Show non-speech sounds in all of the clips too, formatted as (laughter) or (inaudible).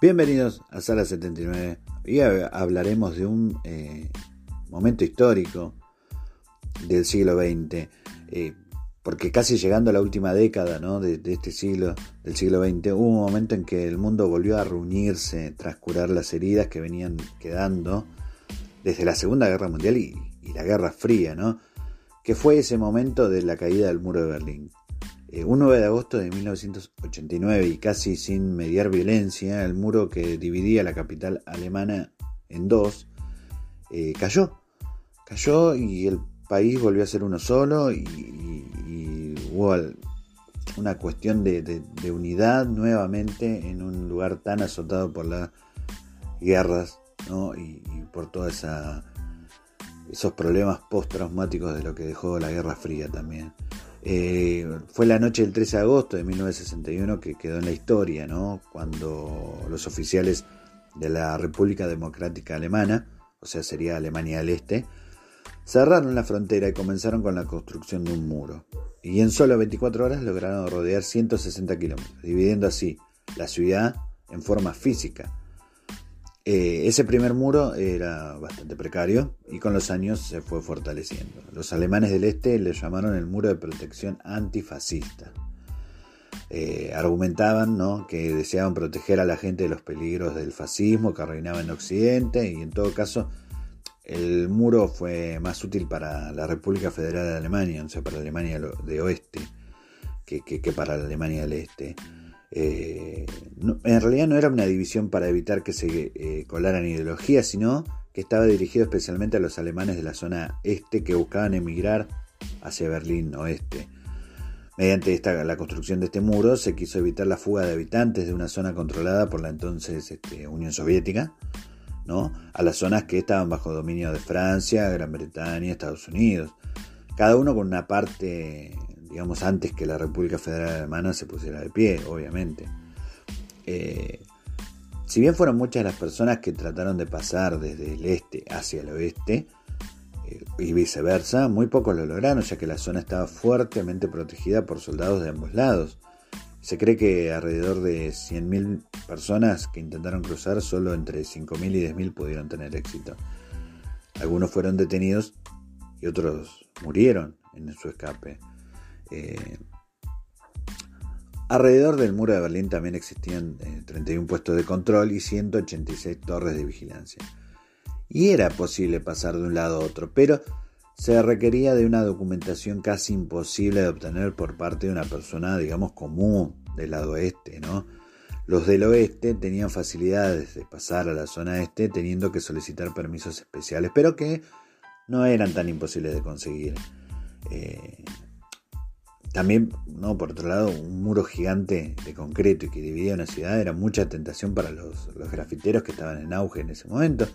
Bienvenidos a Sala 79. Hoy hablaremos de un eh, momento histórico del siglo XX, eh, porque casi llegando a la última década ¿no? de, este siglo, del siglo XX, hubo un momento en que el mundo volvió a reunirse tras curar las heridas que venían quedando desde la Segunda Guerra Mundial y la Guerra Fría, ¿no? Que fue ese momento de la caída del muro de Berlín. Eh, un 9 de agosto de 1989 y casi sin mediar violencia, el muro que dividía la capital alemana en dos eh, cayó. Cayó y el país volvió a ser uno solo y, hubo una cuestión de, unidad nuevamente en un lugar tan azotado por las guerras y, por todos esa, esos problemas postraumáticos de lo que dejó la Guerra Fría también. Eh, fue la noche del 13 de agosto de 1961 que quedó en la historia, ¿no? cuando los oficiales de la República Democrática Alemana, o sea, sería Alemania del Este, cerraron la frontera y comenzaron con la construcción de un muro. Y en solo 24 horas lograron rodear 160 kilómetros, dividiendo así la ciudad en forma física. Eh, ese primer muro era bastante precario y con los años se fue fortaleciendo. Los alemanes del este le llamaron el muro de protección antifascista. Eh, argumentaban ¿no? que deseaban proteger a la gente de los peligros del fascismo que reinaba en Occidente y en todo caso el muro fue más útil para la República Federal de Alemania, o sea, para Alemania de Oeste, que, que, que para la Alemania del Este. Eh, en realidad no era una división para evitar que se eh, colaran ideologías, sino que estaba dirigido especialmente a los alemanes de la zona este que buscaban emigrar hacia Berlín oeste. Mediante esta, la construcción de este muro se quiso evitar la fuga de habitantes de una zona controlada por la entonces este, Unión Soviética, ¿no? a las zonas que estaban bajo dominio de Francia, Gran Bretaña, Estados Unidos. Cada uno con una parte digamos, antes que la República Federal Alemana se pusiera de pie, obviamente. Eh, si bien fueron muchas las personas que trataron de pasar desde el este hacia el oeste, eh, y viceversa, muy pocos lo lograron, ya que la zona estaba fuertemente protegida por soldados de ambos lados. Se cree que alrededor de 100.000 personas que intentaron cruzar, solo entre 5.000 y 10.000 pudieron tener éxito. Algunos fueron detenidos y otros murieron en su escape. Eh, alrededor del muro de Berlín también existían eh, 31 puestos de control y 186 torres de vigilancia. Y era posible pasar de un lado a otro, pero se requería de una documentación casi imposible de obtener por parte de una persona, digamos, común del lado oeste, ¿no? Los del oeste tenían facilidades de pasar a la zona este teniendo que solicitar permisos especiales, pero que no eran tan imposibles de conseguir. Eh, también, ¿no? por otro lado, un muro gigante de concreto y que dividía una ciudad era mucha tentación para los, los grafiteros que estaban en auge en ese momento.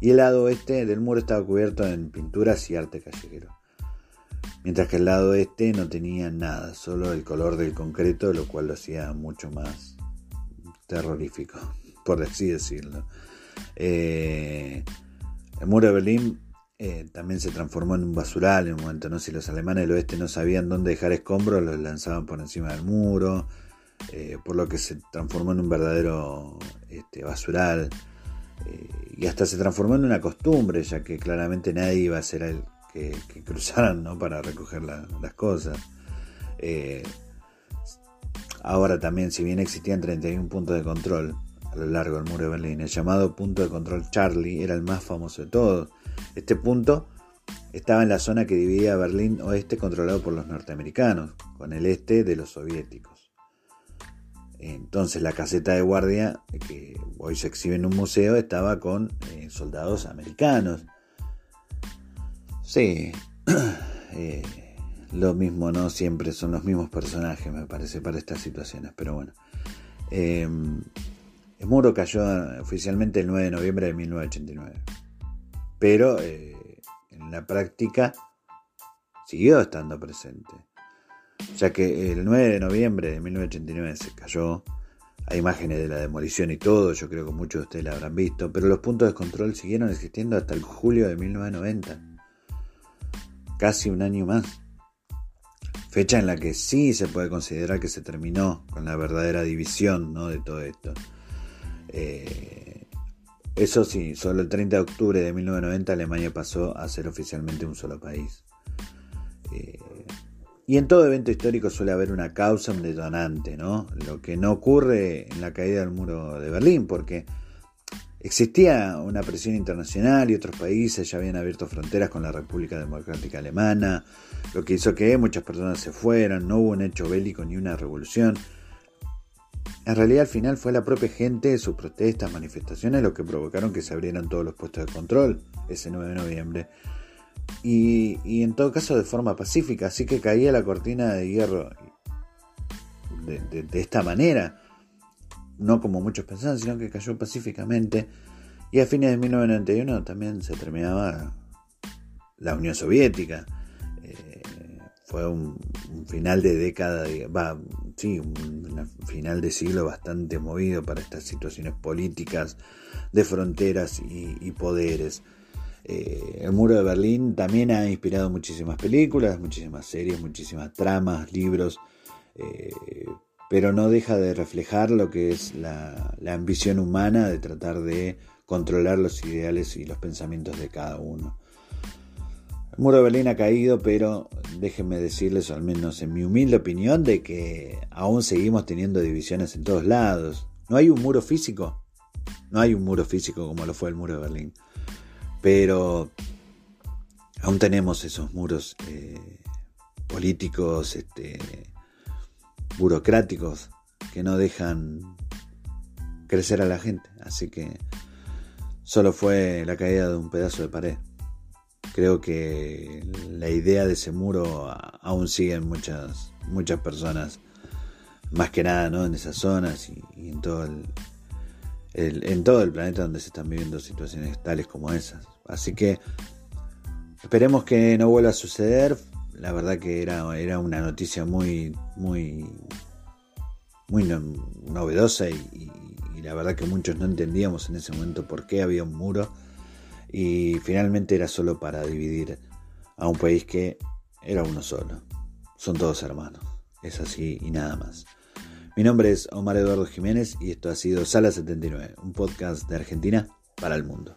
Y el lado oeste del muro estaba cubierto en pinturas y arte callejero. mientras que el lado este no tenía nada, solo el color del concreto, lo cual lo hacía mucho más terrorífico, (laughs) por así decirlo. Eh, el muro de Berlín eh, también se transformó en un basural en un momento, ¿no? Si los alemanes del oeste no sabían dónde dejar escombros, los lanzaban por encima del muro, eh, por lo que se transformó en un verdadero este, basural. y hasta se transformó en una costumbre, ya que claramente nadie iba a ser el que, cruzaran ¿no? para recoger las cosas. ahora también, si bien existían 31 puntos de control, a lo largo del muro de Berlín. El llamado punto de control Charlie era el más famoso de todos. Este punto estaba en la zona que dividía Berlín oeste controlado por los norteamericanos, con el este de los soviéticos. Entonces la caseta de guardia, que hoy se exhibe en un museo, estaba con eh, soldados americanos. Sí, (clears throat) eh, lo mismo, no siempre son los mismos personajes, me parece, para estas situaciones, pero bueno. Eh, el muro cayó oficialmente el 9 de noviembre de 1989, pero eh, en la práctica siguió estando presente, ya que el 9 de noviembre de 1989 se cayó, hay imágenes de la demolición y todo, yo creo que muchos de ustedes la habrán visto, pero los puntos de control siguieron existiendo hasta el julio de 1990, casi un año más fecha en la que sí se puede considerar que se terminó con la verdadera división ¿no? de todo esto. Eh, eso sí, solo el 30 de octubre de 1990 Alemania pasó a ser oficialmente un solo país. Eh, y en todo evento histórico suele haber una causa, un detonante, ¿no? Lo que no ocurre en la caída del muro de Berlín, porque existía una presión internacional y otros países ya habían abierto fronteras con la República Democrática Alemana, lo que hizo que muchas personas se fueran, no hubo un hecho bélico ni una revolución. En realidad al final fue la propia gente, sus protestas, manifestaciones, lo que provocaron que se abrieran todos los puestos de control ese 9 de noviembre. Y, en todo caso de forma pacífica, así que caía la cortina de hierro de, esta manera, no como muchos pensaban, sino que cayó pacíficamente. Y a fines de 1991 también se terminaba la Unión Soviética. Fue un, final de década, sí, un final de siglo bastante movido para estas situaciones políticas de fronteras y, poderes. Eh, el muro de Berlín también ha inspirado muchísimas películas, muchísimas series, muchísimas tramas, libros, eh, pero no deja de reflejar lo que es la ambición humana de tratar de controlar los ideales y los pensamientos de cada uno. El muro de Berlín ha caído, pero déjenme decirles, al menos en mi humilde opinión, de que aún seguimos teniendo divisiones en todos lados. No hay un muro físico, no hay un muro físico como lo fue el muro de Berlín, pero aún tenemos esos muros eh, políticos, este, burocráticos, que no dejan crecer a la gente. Así que solo fue la caída de un pedazo de pared creo que la idea de ese muro aún sigue muchas, muchas personas, más que nada ¿no? en esas zonas y, en, todo el, en todo el planeta donde se están viviendo situaciones tales como esas. Así que esperemos que no vuelva a suceder. La verdad que era, era una noticia muy, muy, muy novedosa y la verdad que muchos no entendíamos en ese momento por qué había un muro y finalmente era solo para dividir a un país que era uno solo. Son todos hermanos. Es así y nada más. Mi nombre es Omar Eduardo Jiménez y esto ha sido Sala 79, un podcast de Argentina para el mundo.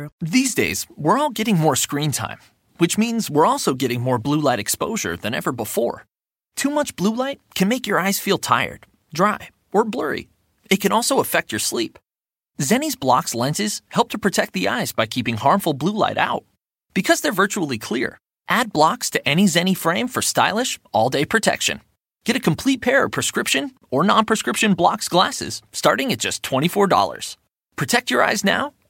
These days, we're all getting more screen time, which means we're also getting more blue light exposure than ever before. Too much blue light can make your eyes feel tired, dry, or blurry. It can also affect your sleep. Zenni's blocks lenses help to protect the eyes by keeping harmful blue light out. Because they're virtually clear, add blocks to any Zenni frame for stylish, all day protection. Get a complete pair of prescription or non prescription blocks glasses starting at just $24. Protect your eyes now